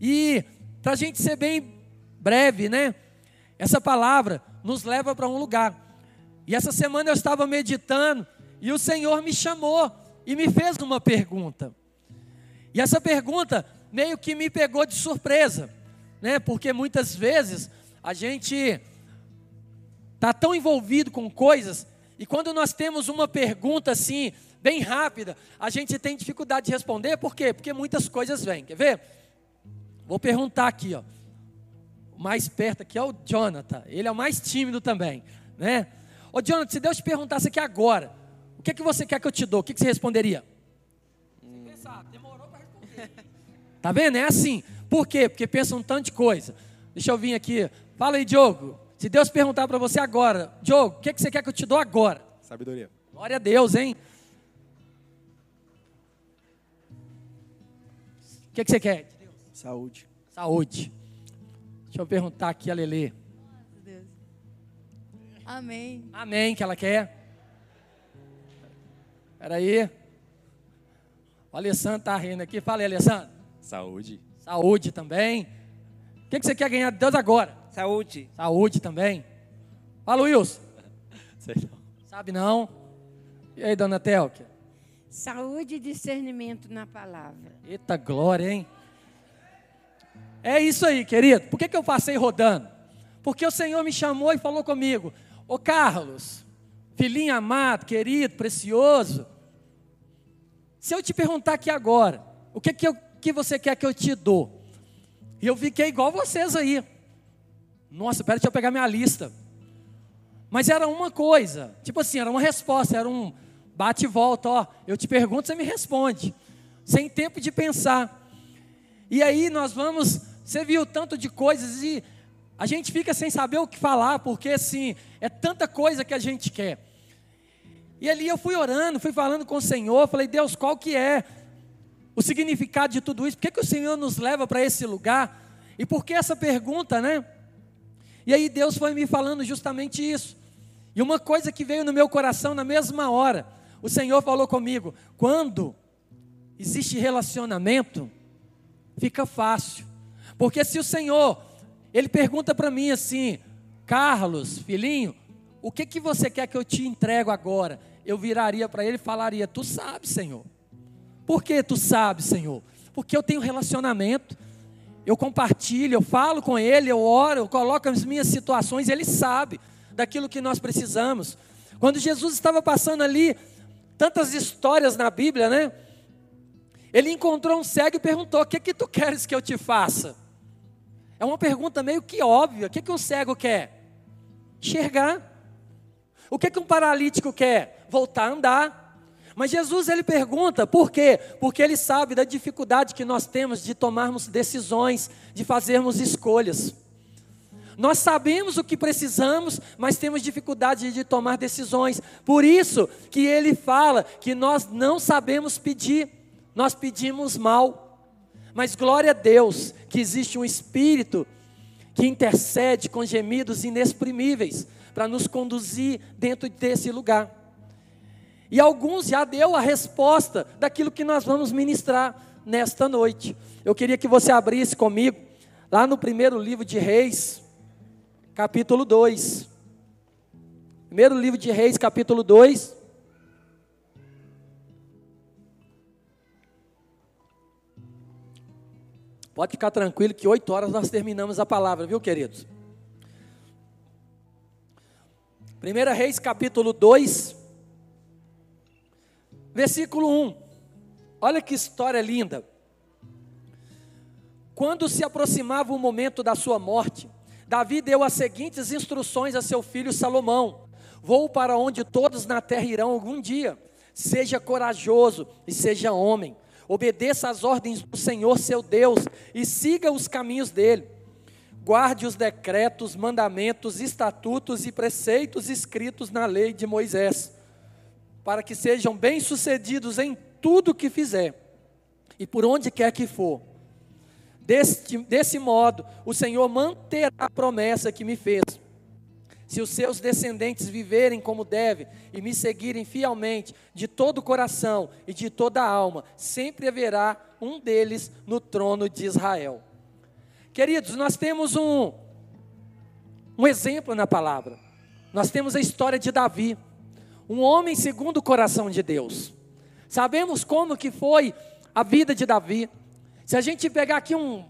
E para a gente ser bem breve, né? Essa palavra nos leva para um lugar. E essa semana eu estava meditando e o Senhor me chamou e me fez uma pergunta. E essa pergunta meio que me pegou de surpresa, né? Porque muitas vezes a gente está tão envolvido com coisas e quando nós temos uma pergunta assim, bem rápida, a gente tem dificuldade de responder, por quê? Porque muitas coisas vêm. Quer ver? Vou perguntar aqui, ó. O mais perto aqui é o Jonathan. Ele é o mais tímido também, né? Ô Jonathan, se Deus te perguntasse aqui agora, o que, é que você quer que eu te dou? O que, é que você responderia? Hum. Pensar, demorou para responder. Tá vendo? É assim. Por quê? Porque pensa um tanto de coisa. Deixa eu vir aqui. Fala aí, Diogo. Se Deus perguntar para você agora, Diogo, o que, é que você quer que eu te dou agora? Sabedoria. Glória a Deus, hein? O que, é que você quer? Saúde. Saúde. Deixa eu perguntar aqui a Lelê. Deus. Amém. Amém, que ela quer. Espera aí. O Alessandro está rindo aqui. Fala aí, Alessandro. Saúde. Saúde também. O que, que você quer ganhar de Deus agora? Saúde. Saúde também. Fala, Wilson. Sei não. Sabe não? E aí, dona Telka? Saúde e discernimento na palavra. Eita glória, hein? É isso aí, querido. Por que, que eu passei rodando? Porque o Senhor me chamou e falou comigo: Ô Carlos, filhinho amado, querido, precioso. Se eu te perguntar aqui agora, o que, que, eu, que você quer que eu te dou? E eu fiquei igual vocês aí. Nossa, pera, deixa eu pegar minha lista. Mas era uma coisa, tipo assim, era uma resposta, era um bate e volta, ó. Eu te pergunto, você me responde, sem tempo de pensar. E aí nós vamos você viu tanto de coisas e a gente fica sem saber o que falar, porque assim, é tanta coisa que a gente quer. E ali eu fui orando, fui falando com o Senhor, falei, Deus, qual que é o significado de tudo isso? Por que, que o Senhor nos leva para esse lugar? E por que essa pergunta, né? E aí Deus foi me falando justamente isso. E uma coisa que veio no meu coração na mesma hora, o Senhor falou comigo: quando existe relacionamento, fica fácil. Porque se o Senhor, ele pergunta para mim assim, Carlos, filhinho, o que que você quer que eu te entrego agora? Eu viraria para ele e falaria: Tu sabe, Senhor. Por que tu sabe, Senhor? Porque eu tenho relacionamento, eu compartilho, eu falo com ele, eu oro, eu coloco as minhas situações, ele sabe daquilo que nós precisamos. Quando Jesus estava passando ali, tantas histórias na Bíblia, né? Ele encontrou um cego e perguntou: O que que tu queres que eu te faça? É uma pergunta meio que óbvia. O que, que um cego quer? Enxergar. O que, que um paralítico quer? Voltar a andar. Mas Jesus ele pergunta, por quê? Porque ele sabe da dificuldade que nós temos de tomarmos decisões, de fazermos escolhas. Nós sabemos o que precisamos, mas temos dificuldade de tomar decisões. Por isso que ele fala que nós não sabemos pedir, nós pedimos mal. Mas glória a Deus que existe um Espírito que intercede com gemidos inexprimíveis para nos conduzir dentro desse lugar. E alguns já deu a resposta daquilo que nós vamos ministrar nesta noite. Eu queria que você abrisse comigo lá no primeiro livro de Reis, capítulo 2. Primeiro livro de Reis, capítulo 2. Pode ficar tranquilo que oito horas nós terminamos a palavra, viu, queridos? 1 Reis capítulo 2, versículo 1. Olha que história linda. Quando se aproximava o momento da sua morte, Davi deu as seguintes instruções a seu filho Salomão: Vou para onde todos na terra irão algum dia. Seja corajoso e seja homem obedeça às ordens do Senhor seu Deus e siga os caminhos dele. Guarde os decretos, mandamentos, estatutos e preceitos escritos na lei de Moisés, para que sejam bem-sucedidos em tudo que fizer e por onde quer que for. Deste, desse modo, o Senhor manterá a promessa que me fez. Se os seus descendentes viverem como devem e me seguirem fielmente, de todo o coração e de toda a alma, sempre haverá um deles no trono de Israel. Queridos, nós temos um, um exemplo na palavra. Nós temos a história de Davi, um homem segundo o coração de Deus. Sabemos como que foi a vida de Davi. Se a gente pegar aqui um,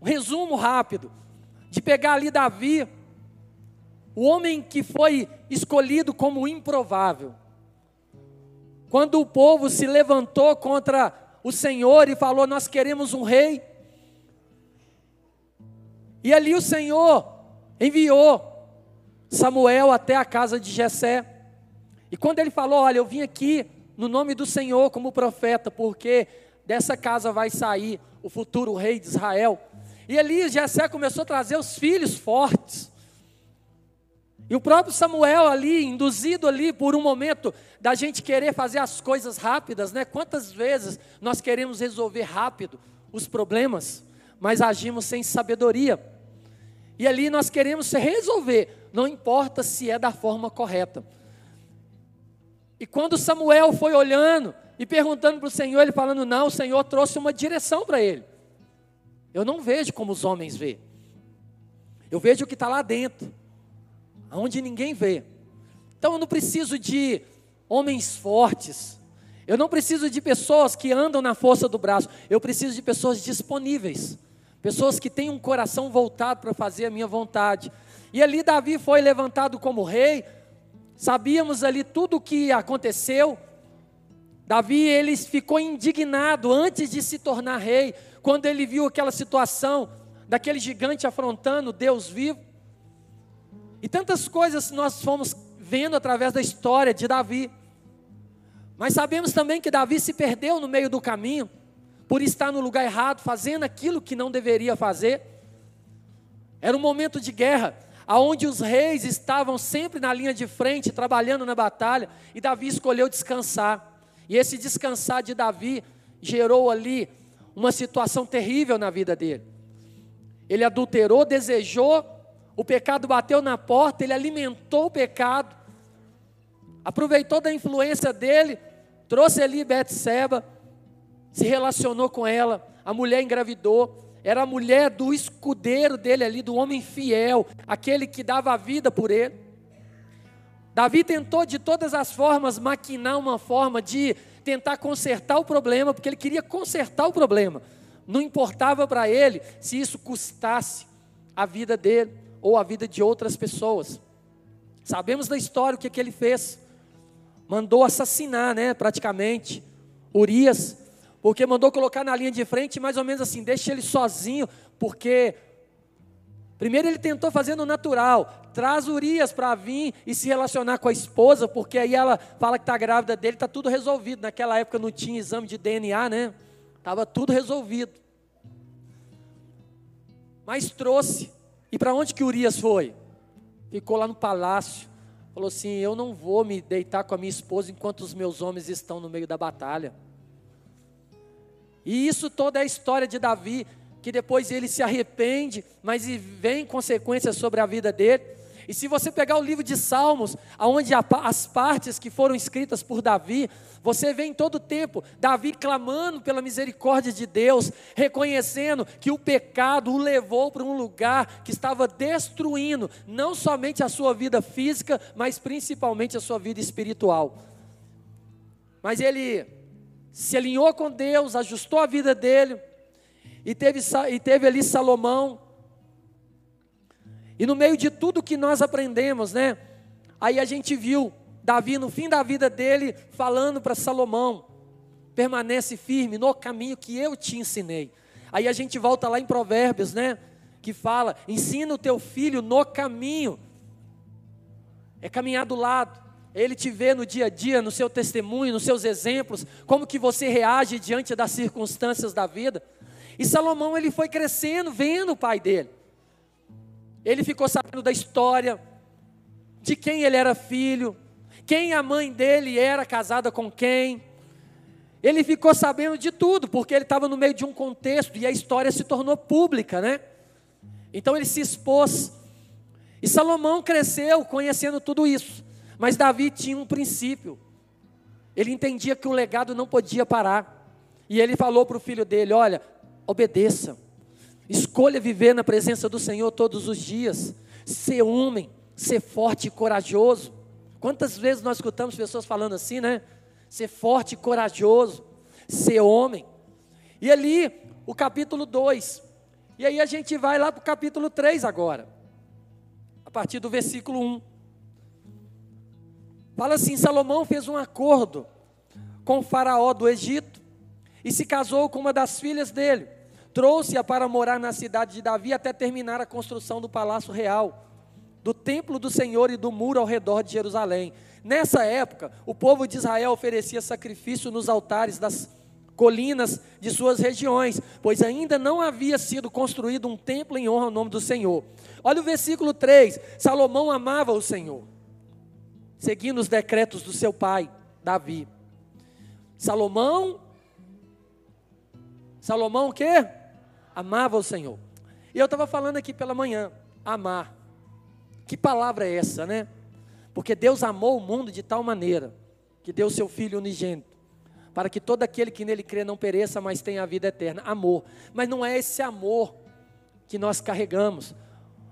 um resumo rápido, de pegar ali Davi, o homem que foi escolhido como improvável. Quando o povo se levantou contra o Senhor e falou: Nós queremos um rei. E ali o Senhor enviou Samuel até a casa de Jessé. E quando ele falou: Olha, eu vim aqui no nome do Senhor como profeta, porque dessa casa vai sair o futuro rei de Israel. E ali Jessé começou a trazer os filhos fortes. E o próprio Samuel ali, induzido ali por um momento da gente querer fazer as coisas rápidas, né? Quantas vezes nós queremos resolver rápido os problemas, mas agimos sem sabedoria. E ali nós queremos resolver, não importa se é da forma correta. E quando Samuel foi olhando e perguntando para o Senhor, ele falando: Não, o Senhor trouxe uma direção para ele. Eu não vejo como os homens vê. Eu vejo o que está lá dentro aonde ninguém vê. Então eu não preciso de homens fortes. Eu não preciso de pessoas que andam na força do braço. Eu preciso de pessoas disponíveis. Pessoas que têm um coração voltado para fazer a minha vontade. E ali Davi foi levantado como rei. Sabíamos ali tudo o que aconteceu. Davi ele ficou indignado antes de se tornar rei, quando ele viu aquela situação daquele gigante afrontando Deus vivo. E tantas coisas nós fomos vendo através da história de Davi. Mas sabemos também que Davi se perdeu no meio do caminho, por estar no lugar errado, fazendo aquilo que não deveria fazer. Era um momento de guerra, aonde os reis estavam sempre na linha de frente, trabalhando na batalha, e Davi escolheu descansar. E esse descansar de Davi gerou ali uma situação terrível na vida dele. Ele adulterou, desejou o pecado bateu na porta, ele alimentou o pecado, aproveitou da influência dele, trouxe ali Betseba, se relacionou com ela, a mulher engravidou, era a mulher do escudeiro dele ali, do homem fiel, aquele que dava a vida por ele. Davi tentou de todas as formas maquinar uma forma de tentar consertar o problema, porque ele queria consertar o problema. Não importava para ele se isso custasse a vida dele ou a vida de outras pessoas. Sabemos da história o que, que ele fez. Mandou assassinar, né, praticamente, Urias, porque mandou colocar na linha de frente, mais ou menos assim, deixa ele sozinho, porque primeiro ele tentou fazer no natural, traz Urias para vir e se relacionar com a esposa, porque aí ela fala que está grávida dele, está tudo resolvido. Naquela época não tinha exame de DNA, né? Estava tudo resolvido. Mas trouxe e para onde que Urias foi? Ficou lá no palácio. Falou assim: Eu não vou me deitar com a minha esposa enquanto os meus homens estão no meio da batalha. E isso toda é a história de Davi, que depois ele se arrepende, mas vem consequências sobre a vida dele. E se você pegar o livro de Salmos, aonde as partes que foram escritas por Davi, você vê em todo o tempo Davi clamando pela misericórdia de Deus, reconhecendo que o pecado o levou para um lugar que estava destruindo não somente a sua vida física, mas principalmente a sua vida espiritual. Mas ele se alinhou com Deus, ajustou a vida dele, e teve, e teve ali Salomão, e no meio de tudo que nós aprendemos, né? Aí a gente viu Davi no fim da vida dele falando para Salomão: permanece firme no caminho que eu te ensinei. Aí a gente volta lá em Provérbios, né? Que fala: ensina o teu filho no caminho. É caminhar do lado. Ele te vê no dia a dia, no seu testemunho, nos seus exemplos, como que você reage diante das circunstâncias da vida. E Salomão ele foi crescendo, vendo o pai dele. Ele ficou sabendo da história, de quem ele era filho, quem a mãe dele era casada com quem. Ele ficou sabendo de tudo, porque ele estava no meio de um contexto e a história se tornou pública, né? Então ele se expôs. E Salomão cresceu conhecendo tudo isso. Mas Davi tinha um princípio. Ele entendia que o legado não podia parar. E ele falou para o filho dele: Olha, obedeça. Escolha viver na presença do Senhor todos os dias. Ser homem, ser forte e corajoso. Quantas vezes nós escutamos pessoas falando assim, né? Ser forte e corajoso, ser homem. E ali, o capítulo 2. E aí a gente vai lá para o capítulo 3 agora. A partir do versículo 1. Fala assim: Salomão fez um acordo com o faraó do Egito e se casou com uma das filhas dele. Trouxe-a para morar na cidade de Davi até terminar a construção do palácio real, do templo do Senhor e do muro ao redor de Jerusalém. Nessa época, o povo de Israel oferecia sacrifício nos altares das colinas de suas regiões, pois ainda não havia sido construído um templo em honra ao nome do Senhor. Olha o versículo 3: Salomão amava o Senhor, seguindo os decretos do seu pai, Davi. Salomão, Salomão o quê? Amava o Senhor. E eu estava falando aqui pela manhã, amar. Que palavra é essa, né? Porque Deus amou o mundo de tal maneira que deu seu Filho unigênito, para que todo aquele que nele crê não pereça, mas tenha a vida eterna. Amor. Mas não é esse amor que nós carregamos.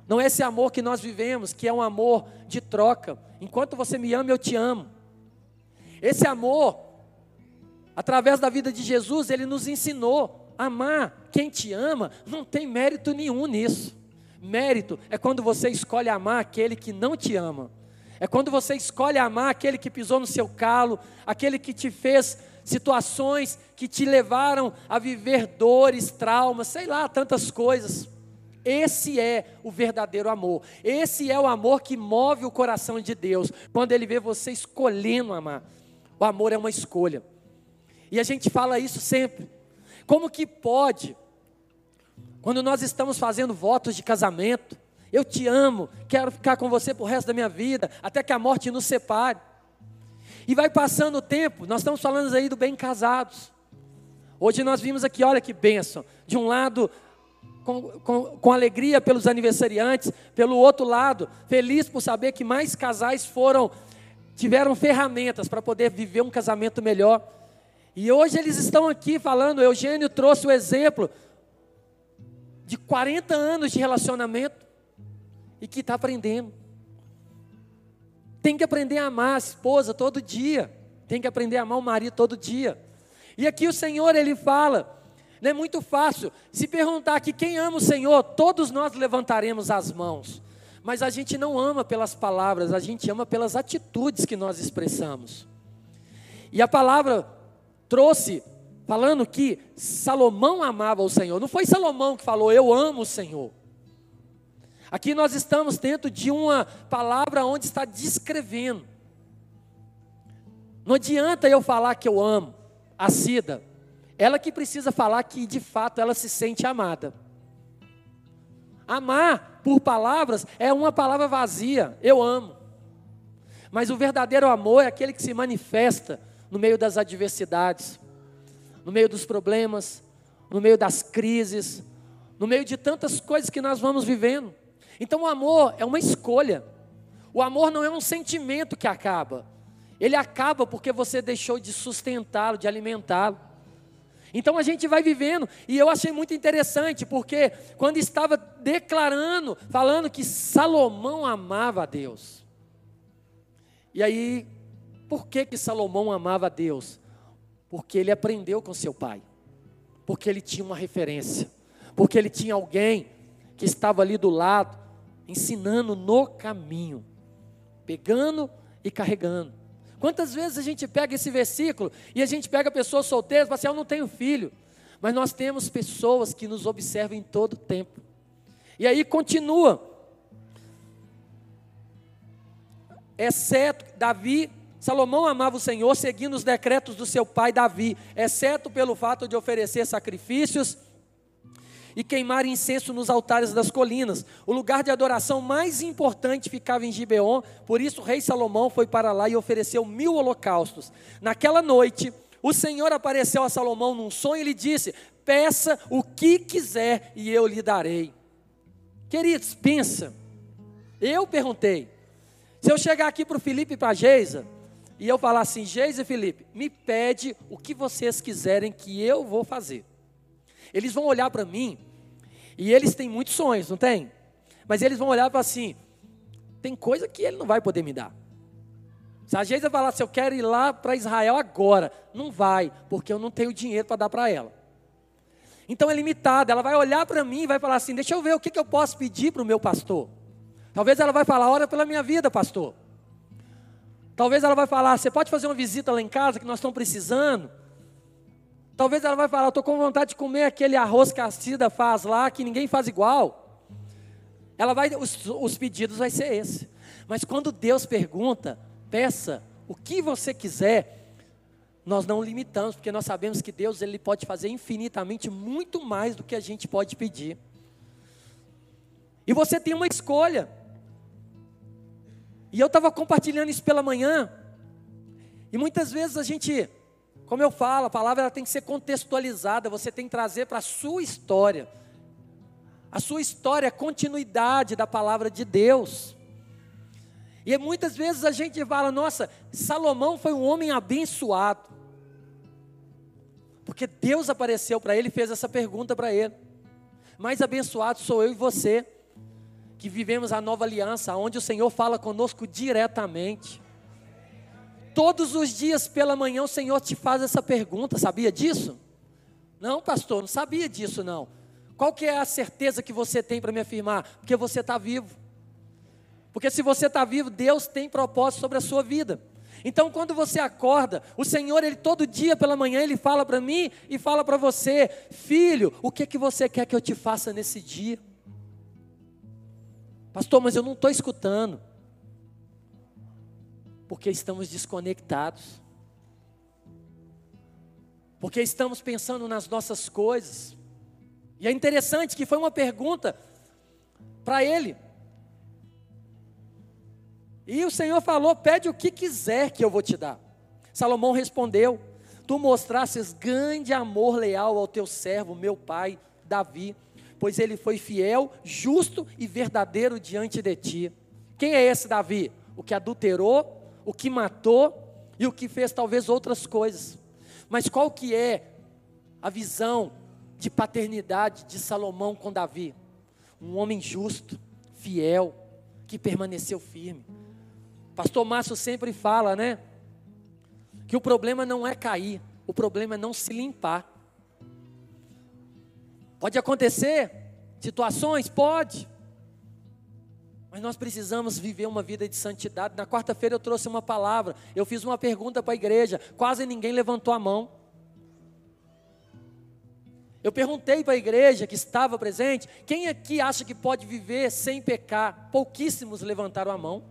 Não é esse amor que nós vivemos, que é um amor de troca. Enquanto você me ama, eu te amo. Esse amor, através da vida de Jesus, ele nos ensinou amar. Quem te ama, não tem mérito nenhum nisso. Mérito é quando você escolhe amar aquele que não te ama. É quando você escolhe amar aquele que pisou no seu calo, aquele que te fez situações que te levaram a viver dores, traumas, sei lá, tantas coisas. Esse é o verdadeiro amor. Esse é o amor que move o coração de Deus, quando Ele vê você escolhendo amar. O amor é uma escolha. E a gente fala isso sempre. Como que pode, quando nós estamos fazendo votos de casamento, eu te amo, quero ficar com você por resto da minha vida, até que a morte nos separe. E vai passando o tempo, nós estamos falando aí do bem casados. Hoje nós vimos aqui, olha que bênção. De um lado, com, com, com, alegria pelos aniversariantes, pelo outro lado, feliz por saber que mais casais foram, tiveram ferramentas para poder viver um casamento melhor. E hoje eles estão aqui falando, Eugênio trouxe o exemplo de 40 anos de relacionamento e que está aprendendo. Tem que aprender a amar a esposa todo dia. Tem que aprender a amar o marido todo dia. E aqui o Senhor, Ele fala, não é muito fácil. Se perguntar aqui quem ama o Senhor, todos nós levantaremos as mãos. Mas a gente não ama pelas palavras, a gente ama pelas atitudes que nós expressamos. E a palavra trouxe, falando que Salomão amava o Senhor. Não foi Salomão que falou, eu amo o Senhor. Aqui nós estamos dentro de uma palavra onde está descrevendo. Não adianta eu falar que eu amo a Cida. Ela que precisa falar que de fato ela se sente amada. Amar por palavras é uma palavra vazia. Eu amo. Mas o verdadeiro amor é aquele que se manifesta no meio das adversidades, no meio dos problemas, no meio das crises, no meio de tantas coisas que nós vamos vivendo. Então o amor é uma escolha. O amor não é um sentimento que acaba. Ele acaba porque você deixou de sustentá-lo, de alimentá-lo. Então a gente vai vivendo, e eu achei muito interessante, porque quando estava declarando, falando que Salomão amava a Deus. E aí, por que que Salomão amava a Deus? Porque ele aprendeu com seu pai. Porque ele tinha uma referência. Porque ele tinha alguém que estava ali do lado, ensinando no caminho, pegando e carregando. Quantas vezes a gente pega esse versículo e a gente pega pessoas solteiras e fala assim: Eu não tenho filho. Mas nós temos pessoas que nos observam em todo tempo. E aí continua. Exceto Davi, Salomão amava o Senhor seguindo os decretos do seu pai Davi, exceto pelo fato de oferecer sacrifícios e queimar incenso nos altares das colinas. O lugar de adoração mais importante ficava em Gibeon, por isso o rei Salomão foi para lá e ofereceu mil holocaustos. Naquela noite, o Senhor apareceu a Salomão num sonho e lhe disse: Peça o que quiser e eu lhe darei. Queridos, pensa. Eu perguntei. Se eu chegar aqui para o Felipe e para a Geisa, e eu falar assim, Geisa e Felipe, me pede o que vocês quiserem que eu vou fazer. Eles vão olhar para mim, e eles têm muitos sonhos, não tem? Mas eles vão olhar e falar assim, tem coisa que ele não vai poder me dar. Se a Geisa falar assim, eu quero ir lá para Israel agora, não vai, porque eu não tenho dinheiro para dar para ela. Então é limitada, ela vai olhar para mim e vai falar assim: deixa eu ver o que, que eu posso pedir para o meu pastor. Talvez ela vai falar: ora pela minha vida, pastor. Talvez ela vai falar: você pode fazer uma visita lá em casa que nós estamos precisando. Talvez ela vai falar: estou com vontade de comer aquele arroz que a Cida faz lá, que ninguém faz igual. Ela vai, os, os pedidos vai ser esse. Mas quando Deus pergunta, peça o que você quiser, nós não limitamos, porque nós sabemos que Deus ele pode fazer infinitamente muito mais do que a gente pode pedir. E você tem uma escolha. E eu estava compartilhando isso pela manhã. E muitas vezes a gente, como eu falo, a palavra ela tem que ser contextualizada, você tem que trazer para a sua história. A sua história é continuidade da palavra de Deus. E muitas vezes a gente fala, nossa, Salomão foi um homem abençoado. Porque Deus apareceu para ele e fez essa pergunta para ele. Mais abençoado sou eu e você, que vivemos a nova aliança, onde o Senhor fala conosco diretamente. Todos os dias pela manhã o Senhor te faz essa pergunta, sabia disso? Não, pastor, não sabia disso não. Qual que é a certeza que você tem para me afirmar? Porque você está vivo. Porque se você está vivo, Deus tem propósito sobre a sua vida. Então, quando você acorda, o Senhor, ele todo dia pela manhã, ele fala para mim e fala para você: Filho, o que, que você quer que eu te faça nesse dia? Pastor, mas eu não estou escutando. Porque estamos desconectados. Porque estamos pensando nas nossas coisas. E é interessante que foi uma pergunta para ele. E o Senhor falou: Pede o que quiser que eu vou te dar. Salomão respondeu: Tu mostrasses grande amor leal ao teu servo, meu pai, Davi, pois ele foi fiel, justo e verdadeiro diante de ti. Quem é esse Davi? O que adulterou, o que matou e o que fez talvez outras coisas. Mas qual que é a visão de paternidade de Salomão com Davi? Um homem justo, fiel, que permaneceu firme. Pastor Márcio sempre fala, né? Que o problema não é cair, o problema é não se limpar. Pode acontecer situações? Pode. Mas nós precisamos viver uma vida de santidade. Na quarta-feira eu trouxe uma palavra. Eu fiz uma pergunta para a igreja. Quase ninguém levantou a mão. Eu perguntei para a igreja que estava presente: quem aqui acha que pode viver sem pecar? Pouquíssimos levantaram a mão.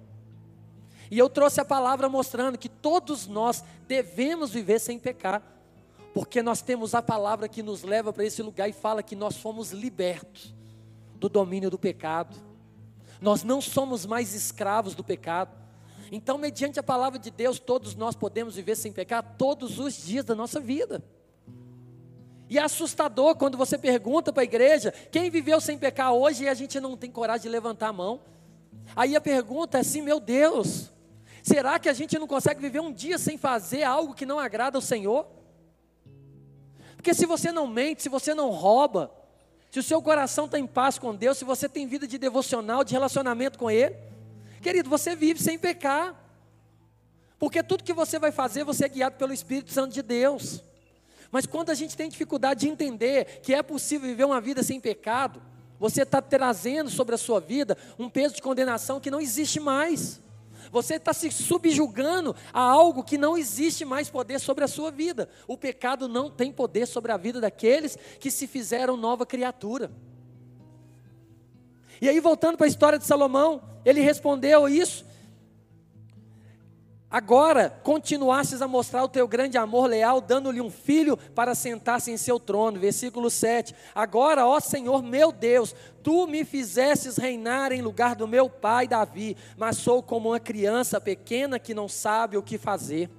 E eu trouxe a palavra mostrando que todos nós devemos viver sem pecar, porque nós temos a palavra que nos leva para esse lugar e fala que nós fomos libertos do domínio do pecado. Nós não somos mais escravos do pecado. Então, mediante a palavra de Deus, todos nós podemos viver sem pecar todos os dias da nossa vida. E é assustador quando você pergunta para a igreja quem viveu sem pecar hoje e a gente não tem coragem de levantar a mão. Aí a pergunta é assim: meu Deus, Será que a gente não consegue viver um dia sem fazer algo que não agrada ao Senhor? Porque se você não mente, se você não rouba, se o seu coração está em paz com Deus, se você tem vida de devocional, de relacionamento com Ele, querido, você vive sem pecar. Porque tudo que você vai fazer, você é guiado pelo Espírito Santo de Deus. Mas quando a gente tem dificuldade de entender que é possível viver uma vida sem pecado, você está trazendo sobre a sua vida um peso de condenação que não existe mais. Você está se subjugando a algo que não existe mais poder sobre a sua vida. O pecado não tem poder sobre a vida daqueles que se fizeram nova criatura. E aí, voltando para a história de Salomão, ele respondeu isso Agora continuasses a mostrar o teu grande amor leal, dando-lhe um filho para sentar-se em seu trono. Versículo 7. Agora, ó Senhor meu Deus, tu me fizesses reinar em lugar do meu pai Davi, mas sou como uma criança pequena que não sabe o que fazer.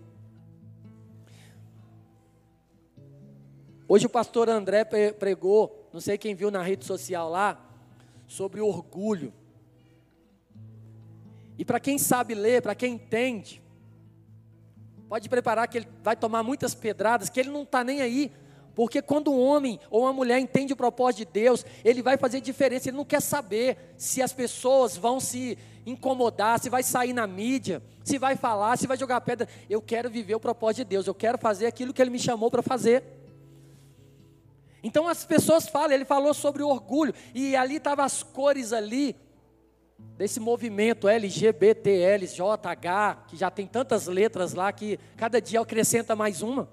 Hoje o pastor André pregou, não sei quem viu na rede social lá, sobre orgulho. E para quem sabe ler, para quem entende, pode preparar que ele vai tomar muitas pedradas, que ele não está nem aí. Porque quando um homem ou uma mulher entende o propósito de Deus, ele vai fazer diferença, ele não quer saber se as pessoas vão se incomodar, se vai sair na mídia, se vai falar, se vai jogar pedra. Eu quero viver o propósito de Deus, eu quero fazer aquilo que ele me chamou para fazer. Então as pessoas falam, ele falou sobre o orgulho, e ali estavam as cores ali, desse movimento LGBTLJH, que já tem tantas letras lá que cada dia acrescenta mais uma.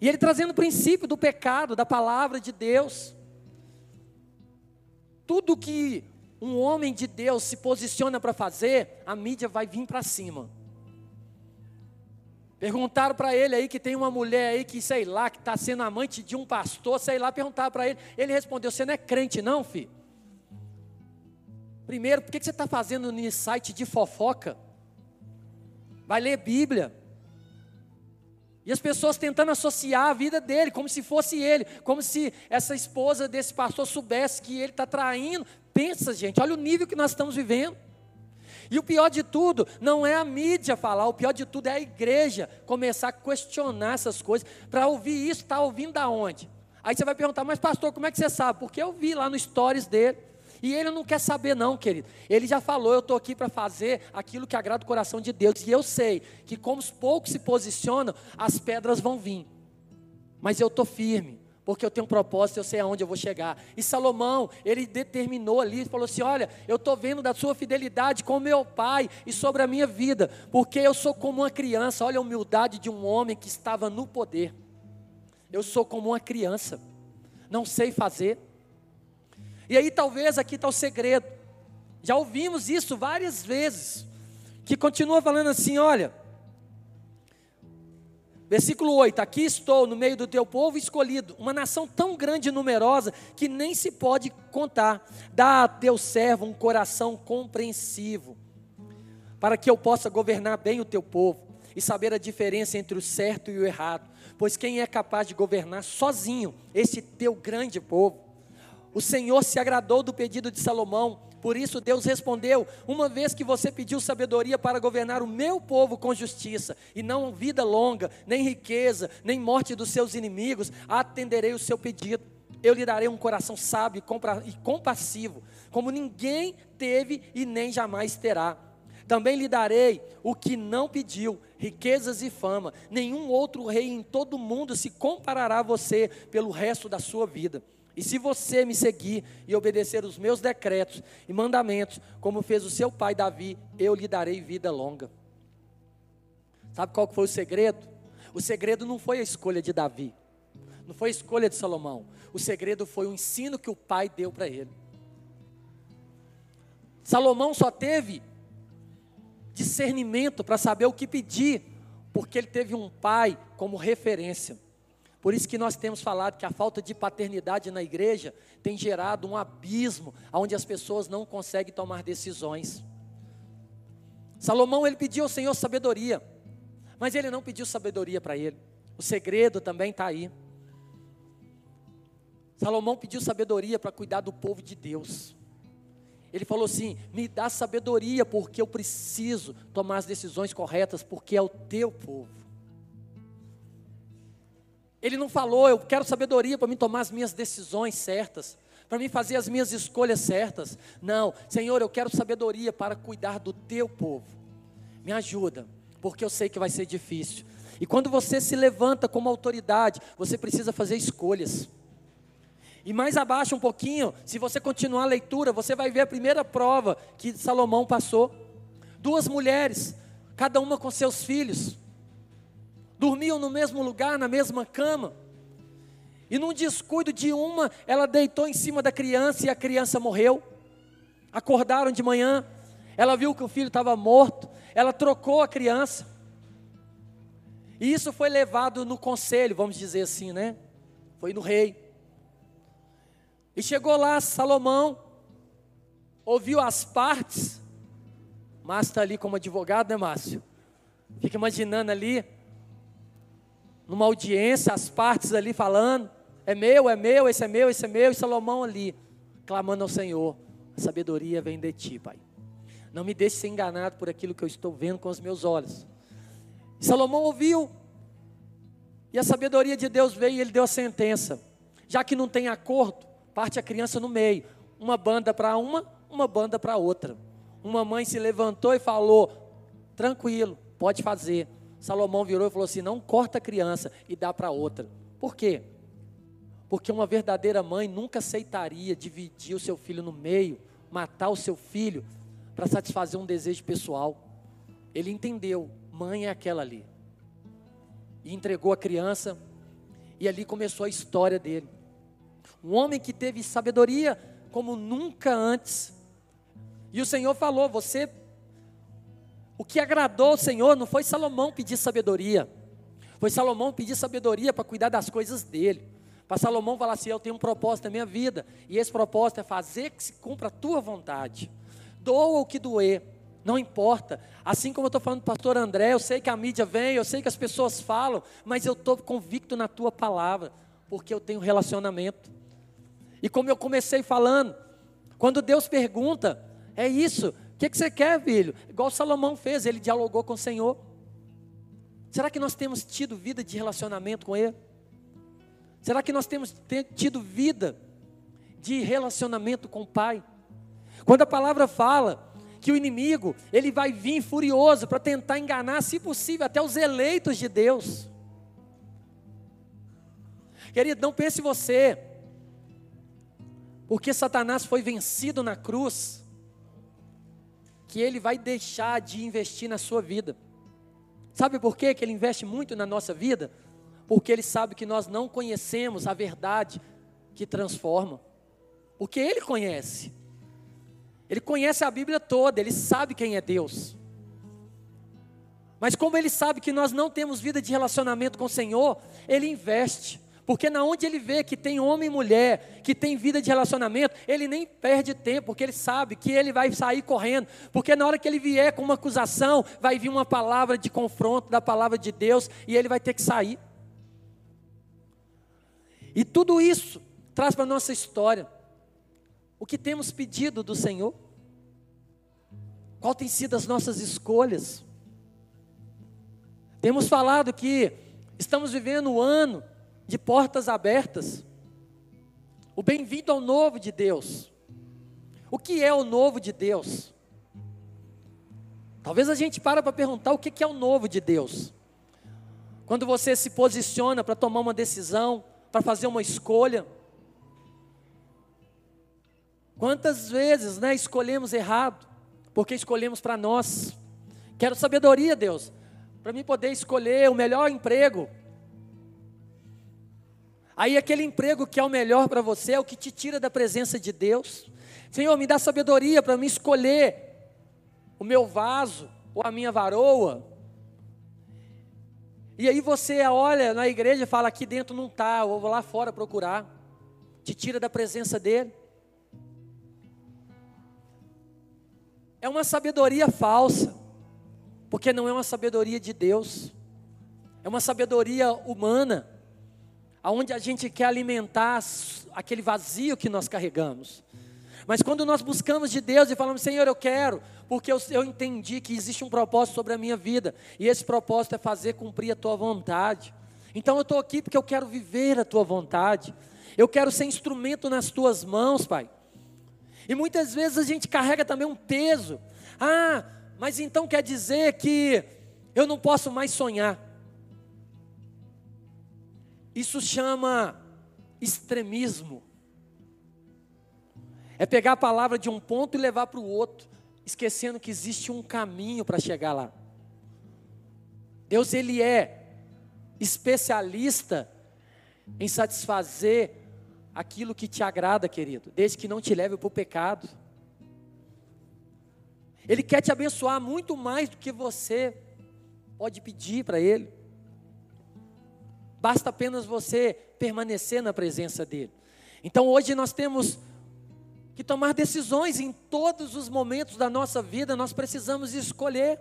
E ele trazendo o princípio do pecado, da palavra de Deus. Tudo que um homem de Deus se posiciona para fazer, a mídia vai vir para cima. Perguntaram para ele aí que tem uma mulher aí que, sei lá, que está sendo amante de um pastor, sei lá, perguntaram para ele. Ele respondeu: Você não é crente, não, filho? Primeiro, por que você está fazendo no site de fofoca? Vai ler Bíblia. E as pessoas tentando associar a vida dele, como se fosse ele, como se essa esposa desse pastor soubesse que ele está traindo. Pensa, gente, olha o nível que nós estamos vivendo. E o pior de tudo, não é a mídia falar, o pior de tudo é a igreja começar a questionar essas coisas. Para ouvir isso, está ouvindo da onde? Aí você vai perguntar, mas pastor, como é que você sabe? Porque eu vi lá no stories dele. E ele não quer saber, não, querido. Ele já falou: eu estou aqui para fazer aquilo que agrada o coração de Deus. E eu sei que, como os poucos se posicionam, as pedras vão vir. Mas eu estou firme, porque eu tenho um propósito, eu sei aonde eu vou chegar. E Salomão, ele determinou ali, falou assim: Olha, eu estou vendo da sua fidelidade com meu pai e sobre a minha vida, porque eu sou como uma criança. Olha a humildade de um homem que estava no poder. Eu sou como uma criança, não sei fazer e aí talvez aqui está o segredo. Já ouvimos isso várias vezes. Que continua falando assim: olha, versículo 8: Aqui estou no meio do teu povo escolhido, uma nação tão grande e numerosa que nem se pode contar. Dá a teu servo um coração compreensivo, para que eu possa governar bem o teu povo e saber a diferença entre o certo e o errado. Pois quem é capaz de governar sozinho esse teu grande povo? O Senhor se agradou do pedido de Salomão, por isso Deus respondeu: Uma vez que você pediu sabedoria para governar o meu povo com justiça, e não vida longa, nem riqueza, nem morte dos seus inimigos, atenderei o seu pedido. Eu lhe darei um coração sábio e compassivo, como ninguém teve e nem jamais terá. Também lhe darei o que não pediu, riquezas e fama. Nenhum outro rei em todo o mundo se comparará a você pelo resto da sua vida. E se você me seguir e obedecer os meus decretos e mandamentos, como fez o seu pai Davi, eu lhe darei vida longa. Sabe qual foi o segredo? O segredo não foi a escolha de Davi, não foi a escolha de Salomão. O segredo foi o ensino que o pai deu para ele. Salomão só teve discernimento para saber o que pedir, porque ele teve um pai como referência. Por isso que nós temos falado que a falta de paternidade na igreja tem gerado um abismo onde as pessoas não conseguem tomar decisões. Salomão ele pediu ao Senhor sabedoria, mas ele não pediu sabedoria para ele. O segredo também está aí. Salomão pediu sabedoria para cuidar do povo de Deus. Ele falou assim: me dá sabedoria, porque eu preciso tomar as decisões corretas, porque é o teu povo. Ele não falou, eu quero sabedoria para me tomar as minhas decisões certas, para me fazer as minhas escolhas certas. Não, Senhor, eu quero sabedoria para cuidar do teu povo. Me ajuda, porque eu sei que vai ser difícil. E quando você se levanta como autoridade, você precisa fazer escolhas. E mais abaixo um pouquinho, se você continuar a leitura, você vai ver a primeira prova que Salomão passou. Duas mulheres, cada uma com seus filhos dormiam no mesmo lugar, na mesma cama. E num descuido de uma, ela deitou em cima da criança e a criança morreu. Acordaram de manhã, ela viu que o filho estava morto, ela trocou a criança. E isso foi levado no conselho, vamos dizer assim, né? Foi no rei. E chegou lá Salomão, ouviu as partes. Márcio está ali como advogado, né, Márcio? Fica imaginando ali numa audiência, as partes ali falando: é meu, é meu, esse é meu, esse é meu, e Salomão ali, clamando ao Senhor: a sabedoria vem de ti, Pai. Não me deixe ser enganado por aquilo que eu estou vendo com os meus olhos. E Salomão ouviu, e a sabedoria de Deus veio e ele deu a sentença. Já que não tem acordo, parte a criança no meio. Uma banda para uma, uma banda para outra. Uma mãe se levantou e falou: tranquilo, pode fazer. Salomão virou e falou assim: não corta a criança e dá para outra. Por quê? Porque uma verdadeira mãe nunca aceitaria dividir o seu filho no meio, matar o seu filho para satisfazer um desejo pessoal. Ele entendeu, mãe é aquela ali. E entregou a criança, e ali começou a história dele. Um homem que teve sabedoria como nunca antes. E o Senhor falou: Você. O que agradou o Senhor não foi Salomão pedir sabedoria, foi Salomão pedir sabedoria para cuidar das coisas dele. Para Salomão falar assim: Eu tenho um propósito na minha vida, e esse propósito é fazer que se cumpra a tua vontade. Doa o que doer, não importa. Assim como eu estou falando do pastor André, eu sei que a mídia vem, eu sei que as pessoas falam, mas eu estou convicto na tua palavra, porque eu tenho relacionamento. E como eu comecei falando, quando Deus pergunta, é isso, que, que você quer, filho? Igual Salomão fez, ele dialogou com o Senhor. Será que nós temos tido vida de relacionamento com Ele? Será que nós temos tido vida de relacionamento com o Pai? Quando a palavra fala que o inimigo, ele vai vir furioso para tentar enganar, se possível, até os eleitos de Deus. Querido, não pense você, porque Satanás foi vencido na cruz, que ele vai deixar de investir na sua vida. Sabe por quê que ele investe muito na nossa vida? Porque ele sabe que nós não conhecemos a verdade que transforma. Porque ele conhece. Ele conhece a Bíblia toda, ele sabe quem é Deus. Mas como ele sabe que nós não temos vida de relacionamento com o Senhor, ele investe. Porque na onde ele vê que tem homem e mulher, que tem vida de relacionamento, ele nem perde tempo, porque ele sabe que ele vai sair correndo. Porque na hora que ele vier com uma acusação, vai vir uma palavra de confronto da palavra de Deus e ele vai ter que sair. E tudo isso traz para a nossa história o que temos pedido do Senhor? Qual tem sido as nossas escolhas? Temos falado que estamos vivendo um ano de portas abertas. O bem-vindo ao novo de Deus. O que é o novo de Deus? Talvez a gente para para perguntar o que é o novo de Deus. Quando você se posiciona para tomar uma decisão, para fazer uma escolha, Quantas vezes, né, escolhemos errado, porque escolhemos para nós. Quero sabedoria, Deus, para mim poder escolher o melhor emprego. Aí aquele emprego que é o melhor para você é o que te tira da presença de Deus. Senhor, me dá sabedoria para me escolher o meu vaso ou a minha varoa. E aí você olha na igreja e fala: aqui dentro não está, vou lá fora procurar. Te tira da presença dele. É uma sabedoria falsa, porque não é uma sabedoria de Deus, é uma sabedoria humana, aonde a gente quer alimentar aquele vazio que nós carregamos. Mas quando nós buscamos de Deus e falamos, Senhor, eu quero, porque eu, eu entendi que existe um propósito sobre a minha vida, e esse propósito é fazer cumprir a tua vontade. Então eu estou aqui porque eu quero viver a tua vontade, eu quero ser instrumento nas tuas mãos, Pai. E muitas vezes a gente carrega também um peso. Ah, mas então quer dizer que eu não posso mais sonhar. Isso chama extremismo. É pegar a palavra de um ponto e levar para o outro, esquecendo que existe um caminho para chegar lá. Deus ele é especialista em satisfazer aquilo que te agrada, querido, desde que não te leve para o pecado. Ele quer te abençoar muito mais do que você pode pedir para Ele. Basta apenas você permanecer na presença dEle. Então hoje nós temos que tomar decisões em todos os momentos da nossa vida, nós precisamos escolher.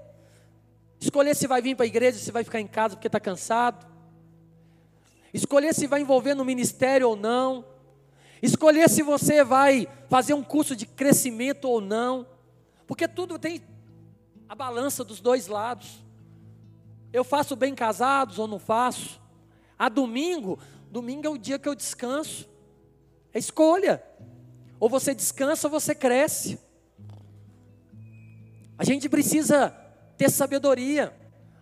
Escolher se vai vir para a igreja, se vai ficar em casa porque está cansado. Escolher se vai envolver no ministério ou não. Escolher se você vai fazer um curso de crescimento ou não. Porque tudo tem a balança dos dois lados. Eu faço bem casados ou não faço? A domingo, domingo é o dia que eu descanso. É escolha. Ou você descansa ou você cresce. A gente precisa ter sabedoria,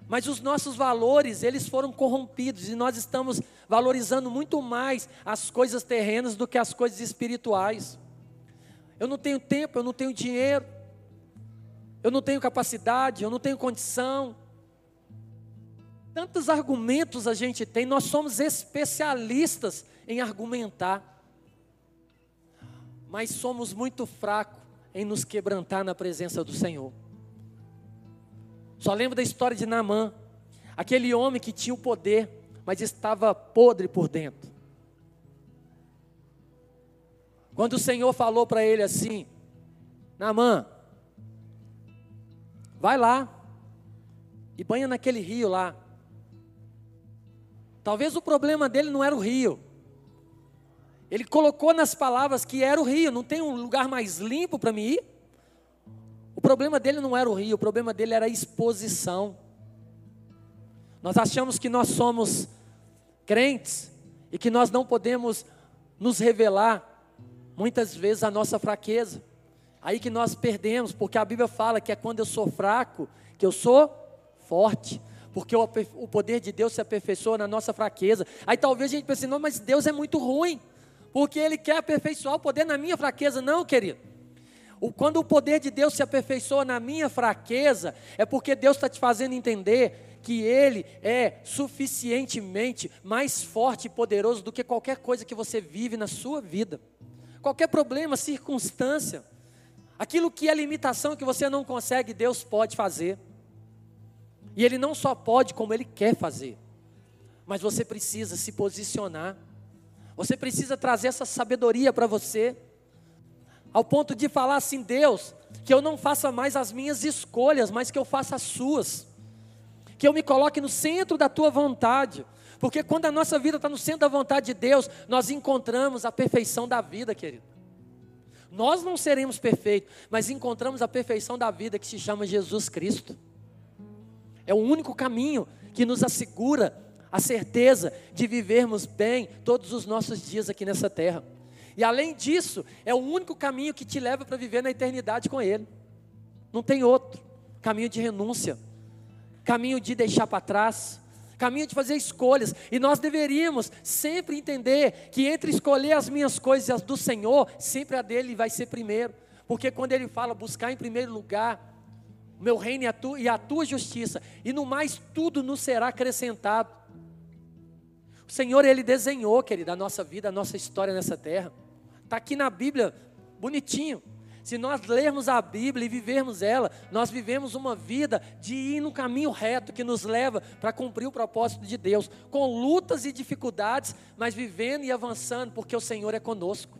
mas os nossos valores, eles foram corrompidos e nós estamos valorizando muito mais as coisas terrenas do que as coisas espirituais. Eu não tenho tempo, eu não tenho dinheiro, eu não tenho capacidade, eu não tenho condição. Tantos argumentos a gente tem, nós somos especialistas em argumentar, mas somos muito fracos em nos quebrantar na presença do Senhor. Só lembro da história de Naamã, aquele homem que tinha o poder, mas estava podre por dentro. Quando o Senhor falou para ele assim: Naamã, vai lá e banha naquele rio lá. Talvez o problema dele não era o rio. Ele colocou nas palavras que era o rio, não tem um lugar mais limpo para mim ir? O problema dele não era o rio, o problema dele era a exposição. Nós achamos que nós somos crentes e que nós não podemos nos revelar, muitas vezes, a nossa fraqueza. Aí que nós perdemos, porque a Bíblia fala que é quando eu sou fraco que eu sou forte. Porque o, poder de Deus se aperfeiçoa na nossa fraqueza. Aí talvez a gente pense, não, mas Deus é muito ruim, porque Ele quer aperfeiçoar o poder na minha fraqueza. Não, querido. Quando o poder de Deus se aperfeiçoa na minha fraqueza, é porque Deus está te fazendo entender que Ele é suficientemente mais forte e poderoso do que qualquer coisa que você vive na sua vida. Qualquer problema, circunstância, aquilo que é limitação que você não consegue, Deus pode fazer. E Ele não só pode, como Ele quer fazer. Mas você precisa se posicionar. Você precisa trazer essa sabedoria para você ao ponto de falar assim: Deus, que eu não faça mais as minhas escolhas, mas que eu faça as suas, que eu me coloque no centro da tua vontade, porque quando a nossa vida está no centro da vontade de Deus, nós encontramos a perfeição da vida, querido. Nós não seremos perfeitos, mas encontramos a perfeição da vida que se chama Jesus Cristo. É o único caminho que nos assegura a certeza de vivermos bem todos os nossos dias aqui nessa terra. E além disso, é o único caminho que te leva para viver na eternidade com Ele. Não tem outro. Caminho de renúncia, caminho de deixar para trás, caminho de fazer escolhas. E nós deveríamos sempre entender que entre escolher as minhas coisas e as do Senhor, sempre a dele vai ser primeiro. Porque quando ele fala buscar em primeiro lugar meu reino e a, tua, e a tua justiça, e no mais tudo nos será acrescentado. O Senhor, Ele desenhou, querido, a nossa vida, a nossa história nessa terra. Está aqui na Bíblia, bonitinho. Se nós lermos a Bíblia e vivermos ela, nós vivemos uma vida de ir no caminho reto que nos leva para cumprir o propósito de Deus, com lutas e dificuldades, mas vivendo e avançando, porque o Senhor é conosco.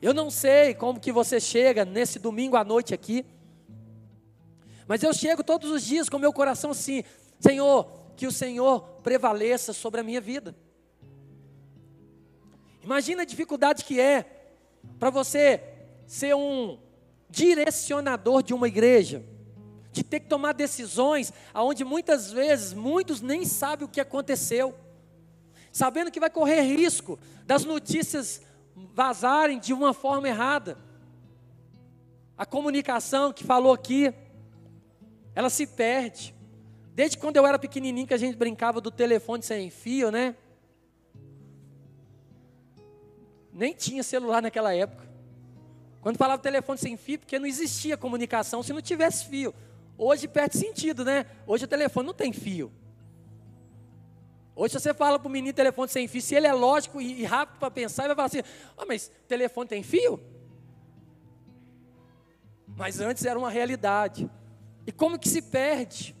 Eu não sei como que você chega nesse domingo à noite aqui, mas eu chego todos os dias com meu coração assim: Senhor, que o Senhor prevaleça sobre a minha vida. Imagina a dificuldade que é para você ser um direcionador de uma igreja, de ter que tomar decisões aonde muitas vezes muitos nem sabem o que aconteceu, sabendo que vai correr risco das notícias vazarem de uma forma errada. A comunicação que falou aqui, ela se perde. Desde quando eu era pequenininho que a gente brincava do telefone sem fio, né? Nem tinha celular naquela época. Quando falava telefone sem fio, porque não existia comunicação se não tivesse fio. Hoje perde sentido, né? Hoje o telefone não tem fio. Hoje você fala para o menino telefone sem fio, se ele é lógico e rápido para pensar, ele vai falar assim: oh, mas telefone tem fio? Mas antes era uma realidade. E como que se perde?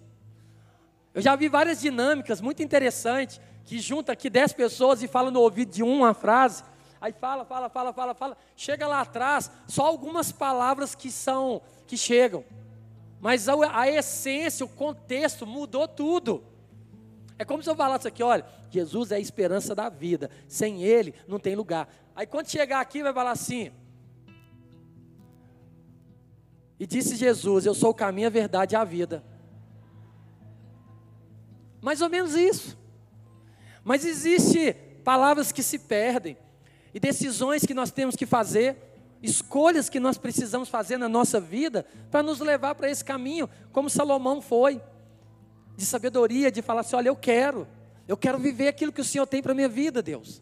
Eu já vi várias dinâmicas muito interessantes que junta aqui dez pessoas e fala no ouvido de um uma frase Aí fala, fala, fala, fala, fala. Chega lá atrás, só algumas palavras que são, que chegam. Mas a, a essência, o contexto mudou tudo. É como se eu falasse aqui, olha, Jesus é a esperança da vida. Sem Ele não tem lugar. Aí quando chegar aqui vai falar assim: E disse Jesus: Eu sou o caminho, a verdade e a vida. Mais ou menos isso. Mas existe palavras que se perdem e decisões que nós temos que fazer, escolhas que nós precisamos fazer na nossa vida para nos levar para esse caminho, como Salomão foi, de sabedoria, de falar assim: olha, eu quero, eu quero viver aquilo que o Senhor tem para minha vida, Deus,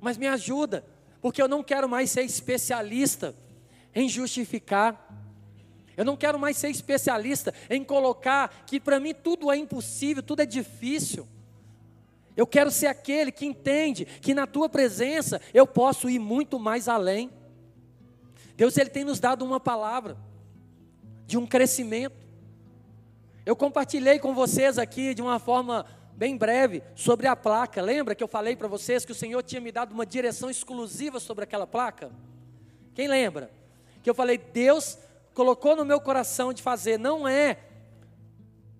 mas me ajuda, porque eu não quero mais ser especialista em justificar. Eu não quero mais ser especialista em colocar que para mim tudo é impossível, tudo é difícil. Eu quero ser aquele que entende que na tua presença eu posso ir muito mais além. Deus ele tem nos dado uma palavra de um crescimento. Eu compartilhei com vocês aqui de uma forma bem breve sobre a placa. Lembra que eu falei para vocês que o Senhor tinha me dado uma direção exclusiva sobre aquela placa? Quem lembra? Que eu falei, Deus colocou no meu coração de fazer, não é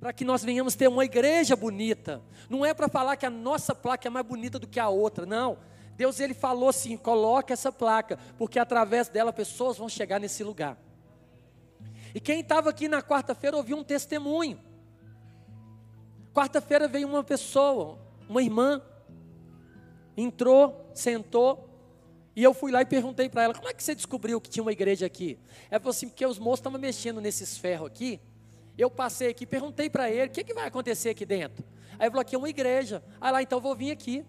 para que nós venhamos ter uma igreja bonita. Não é para falar que a nossa placa é mais bonita do que a outra, não. Deus ele falou assim: coloque essa placa, porque através dela pessoas vão chegar nesse lugar. E quem estava aqui na quarta-feira ouviu um testemunho. Quarta-feira veio uma pessoa, uma irmã, entrou, sentou, e eu fui lá e perguntei para ela: como é que você descobriu que tinha uma igreja aqui? Ela falou assim: porque os moços estavam mexendo nesses ferros aqui, eu passei aqui, perguntei para ele, o que, que vai acontecer aqui dentro? Aí ele falou, aqui é uma igreja. Aí lá, então eu vou vir aqui.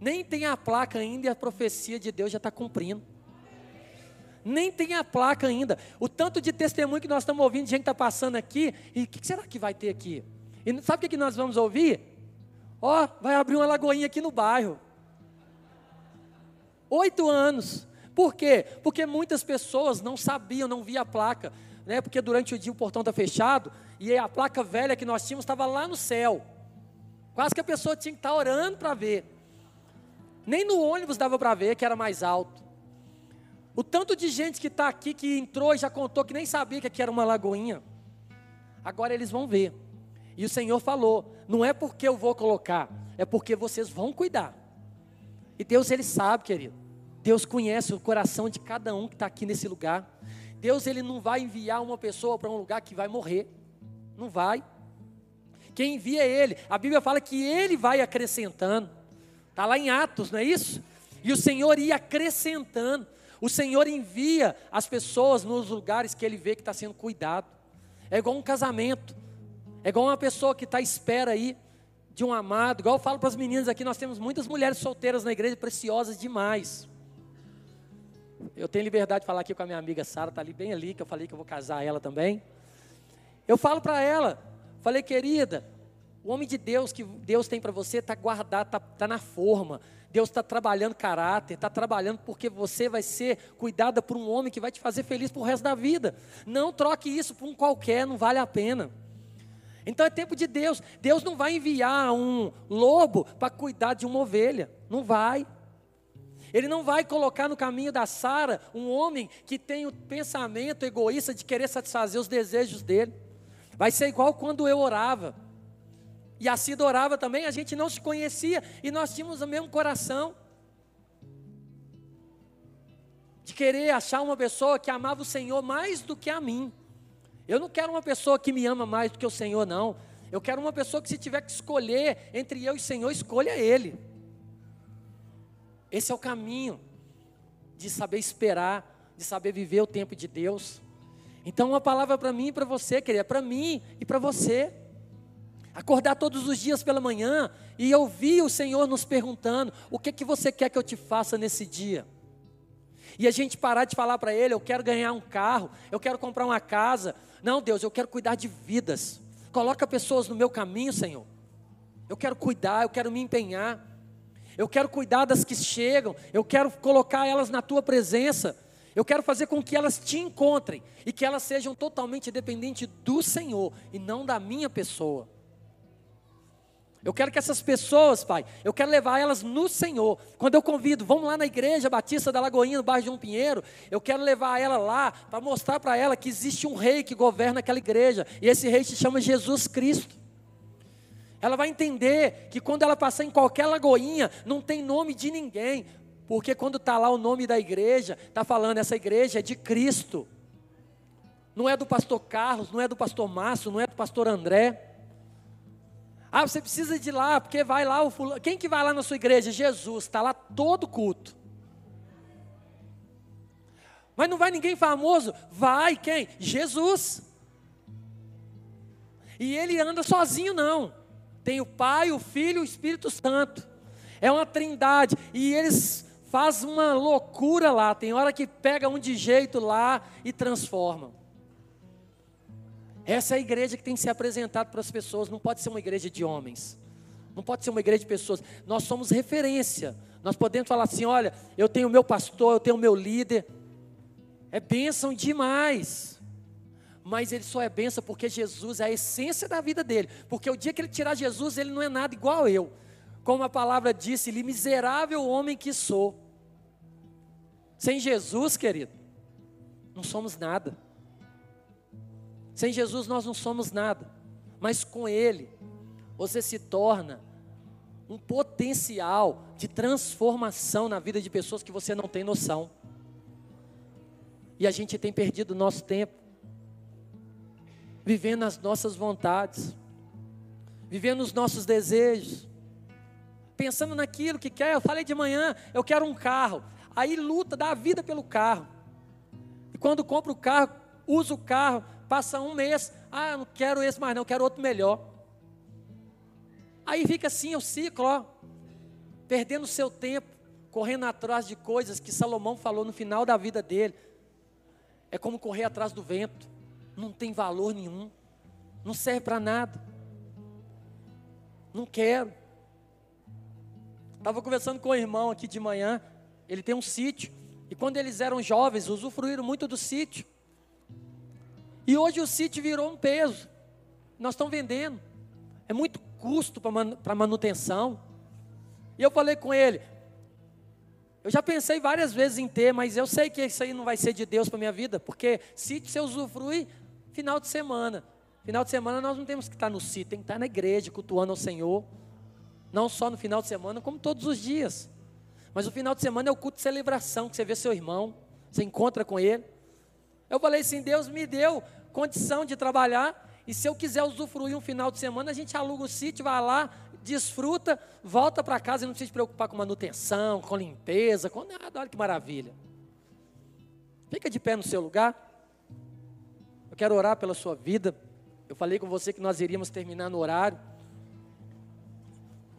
Nem tem a placa ainda e a profecia de Deus já está cumprindo. Nem tem a placa ainda. O tanto de testemunho que nós estamos ouvindo, de gente está passando aqui, e o que será que vai ter aqui? E sabe o que, que nós vamos ouvir? Ó, oh, vai abrir uma lagoinha aqui no bairro. Oito anos. Por quê? Porque muitas pessoas não sabiam, não via a placa né? Porque durante o dia o portão está fechado e a placa velha que nós tínhamos estava lá no céu. Quase que a pessoa tinha que estar tá orando para ver. Nem no ônibus dava para ver que era mais alto. O tanto de gente que está aqui que entrou e já contou que nem sabia que aqui era uma lagoinha. Agora eles vão ver. E o Senhor falou: não é porque eu vou colocar, é porque vocês vão cuidar. E Deus, Ele sabe, querido. Deus conhece o coração de cada um que está aqui nesse lugar. Deus ele não vai enviar uma pessoa para um lugar que vai morrer. Não vai. Quem envia é ele. A Bíblia fala que ele vai acrescentando. Está lá em Atos, não é isso? E o Senhor ia acrescentando. O Senhor envia as pessoas nos lugares que ele vê que está sendo cuidado. É igual um casamento. É igual uma pessoa que está à espera aí de um amado. Igual eu falo para as meninas aqui, nós temos muitas mulheres solteiras na igreja preciosas demais. Eu tenho liberdade de falar aqui com a minha amiga Sara, está ali bem ali, que eu falei que eu vou casar ela também. Eu falo para ela, falei, querida, o homem de Deus que Deus tem para você está guardado, está tá na forma. Deus está trabalhando caráter, está trabalhando porque você vai ser cuidada por um homem que vai te fazer feliz para o resto da vida. Não troque isso por um qualquer, não vale a pena. Então é tempo de Deus. Deus não vai enviar um lobo para cuidar de uma ovelha. Não vai. Ele não vai colocar no caminho da Sara um homem que tem o pensamento egoísta de querer satisfazer os desejos dele. Vai ser igual quando eu orava. E a Cida orava também, a gente não se conhecia e nós tínhamos o mesmo coração. De querer achar uma pessoa que amava o Senhor mais do que a mim. Eu não quero uma pessoa que me ama mais do que o Senhor, não. Eu quero uma pessoa que, se tiver que escolher entre eu e o Senhor, escolha Ele. Esse é o caminho de saber esperar, de saber viver o tempo de Deus. Então, uma palavra para mim e para você, querida, para mim e para você. Acordar todos os dias pela manhã e ouvir o Senhor nos perguntando: o que que você quer que eu te faça nesse dia? E a gente parar de falar para Ele: eu quero ganhar um carro, eu quero comprar uma casa. Não, Deus, eu quero cuidar de vidas. Coloca pessoas no meu caminho, Senhor. Eu quero cuidar, eu quero me empenhar. Eu quero cuidar das que chegam, eu quero colocar elas na tua presença. Eu quero fazer com que elas te encontrem e que elas sejam totalmente dependentes do Senhor e não da minha pessoa. Eu quero que essas pessoas, Pai, eu quero levar elas no Senhor. Quando eu convido, vamos lá na igreja Batista da Lagoinha, no bairro de um Pinheiro, eu quero levar ela lá para mostrar para ela que existe um rei que governa aquela igreja, e esse rei se chama Jesus Cristo. Ela vai entender que quando ela passar em qualquer lagoinha, não tem nome de ninguém, porque quando está lá o nome da igreja, está falando essa igreja é de Cristo. não é do pastor Carlos, não é do pastor Márcio, não é do pastor André. Ah, você precisa de lá, porque vai lá o fulano. Quem que vai lá na sua igreja? Jesus, está lá todo culto. Mas não vai ninguém famoso? Vai quem? Jesus. E ele anda sozinho, não. Tem o Pai, o Filho e o Espírito Santo. É uma trindade. E eles fazem uma loucura lá. Tem hora que pega um de jeito lá e transformam. Essa é a igreja que tem que ser apresentada para as pessoas, não pode ser uma igreja de homens. Não pode ser uma igreja de pessoas. Nós somos referência. Nós podemos falar assim: olha, eu tenho meu pastor, eu tenho meu líder. É bênção demais. Mas ele só é bênção porque Jesus é a essência da vida dele. Porque o dia que ele tirar Jesus, ele não é nada igual eu. Como a palavra disse, ele miserável homem que sou. Sem Jesus, querido, não somos nada. Sem Jesus nós não somos nada, mas com Ele você se torna um potencial de transformação na vida de pessoas que você não tem noção. E a gente tem perdido nosso tempo vivendo as nossas vontades, vivendo os nossos desejos, pensando naquilo que quer. Eu falei de manhã, eu quero um carro. Aí luta, dá a vida pelo carro. E quando compra o carro, usa o carro, Passa um mês, ah, não quero esse mais não, quero outro melhor. Aí fica assim o ciclo, ó, perdendo seu tempo, correndo atrás de coisas que Salomão falou no final da vida dele. É como correr atrás do vento, não tem valor nenhum, não serve para nada. Não quero. Estava conversando com o irmão aqui de manhã, ele tem um sítio, e quando eles eram jovens, usufruíram muito do sítio. E hoje o sítio virou um peso. Nós estamos vendendo. É muito custo para manutenção. E eu falei com ele. Eu já pensei várias vezes em ter, mas eu sei que isso aí não vai ser de Deus para minha vida, porque sítio você usufrui final de semana. Final de semana nós não temos que estar no sítio, tem que estar na igreja, cultuando ao Senhor. Não só no final de semana, como todos os dias. Mas o final de semana é o culto de celebração, que você vê seu irmão, você encontra com ele. Eu falei assim: Deus me deu condição de trabalhar, e se eu quiser usufruir um final de semana, a gente aluga o sítio, vai lá, desfruta, volta para casa e não precisa se preocupar com manutenção, com limpeza, com nada. Olha que maravilha. Fica de pé no seu lugar. Eu quero orar pela sua vida. Eu falei com você que nós iríamos terminar no horário.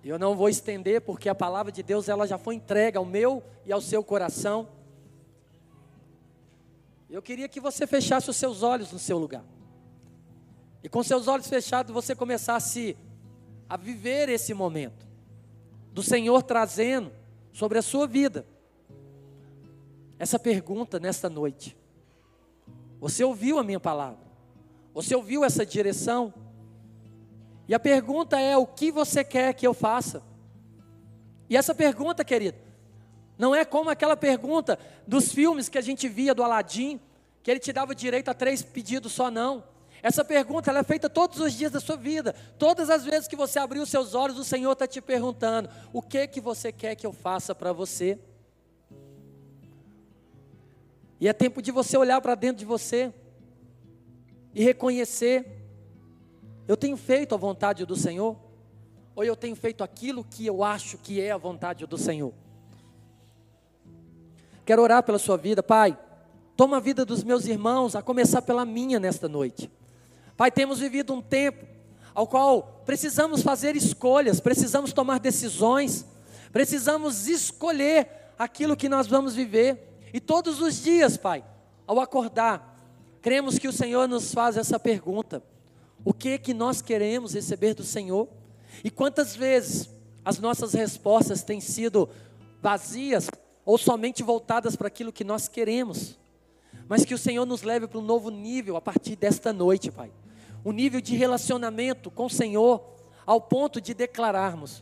Eu não vou estender porque a palavra de Deus ela já foi entregue ao meu e ao seu coração. Eu queria que você fechasse os seus olhos no seu lugar. E com seus olhos fechados você começasse a viver esse momento do Senhor trazendo sobre a sua vida essa pergunta nesta noite. Você ouviu a minha palavra? Você ouviu essa direção? E a pergunta é: o que você quer que eu faça? E essa pergunta, querido, não é como aquela pergunta dos filmes que a gente via do Aladim, que ele te dava direito a três pedidos só não. Essa pergunta ela é feita todos os dias da sua vida. Todas as vezes que você abrir os seus olhos, o Senhor está te perguntando: o que que você quer que eu faça para você? E é tempo de você olhar para dentro de você e reconhecer: eu tenho feito a vontade do Senhor? Ou eu tenho feito aquilo que eu acho que é a vontade do Senhor? Quero orar pela sua vida, Pai. Toma a vida dos meus irmãos, a começar pela minha nesta noite. Pai, temos vivido um tempo ao qual precisamos fazer escolhas, precisamos tomar decisões, precisamos escolher aquilo que nós vamos viver. E todos os dias, Pai, ao acordar, cremos que o Senhor nos faz essa pergunta: o que que nós queremos receber do Senhor? E quantas vezes as nossas respostas têm sido vazias, ou somente voltadas para aquilo que nós queremos, mas que o Senhor nos leve para um novo nível a partir desta noite, Pai. Um nível de relacionamento com o Senhor, ao ponto de declararmos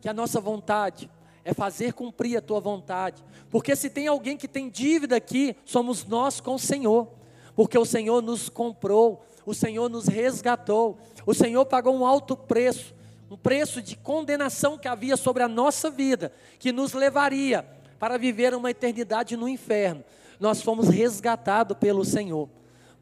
que a nossa vontade é fazer cumprir a tua vontade, porque se tem alguém que tem dívida aqui, somos nós com o Senhor, porque o Senhor nos comprou, o Senhor nos resgatou, o Senhor pagou um alto preço um preço de condenação que havia sobre a nossa vida, que nos levaria para viver uma eternidade no inferno. Nós fomos resgatados pelo Senhor.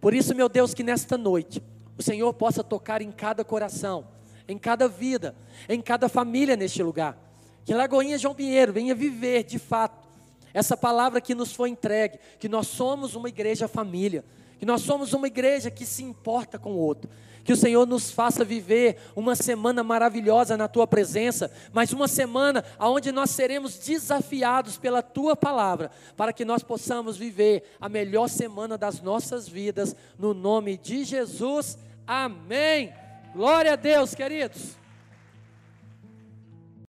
Por isso, meu Deus, que nesta noite o Senhor possa tocar em cada coração, em cada vida, em cada família neste lugar. Que Lagoinha João Pinheiro venha viver de fato essa palavra que nos foi entregue, que nós somos uma igreja família, que nós somos uma igreja que se importa com o outro. Que o Senhor nos faça viver uma semana maravilhosa na tua presença, mas uma semana onde nós seremos desafiados pela tua palavra, para que nós possamos viver a melhor semana das nossas vidas, no nome de Jesus. Amém. Glória a Deus, queridos.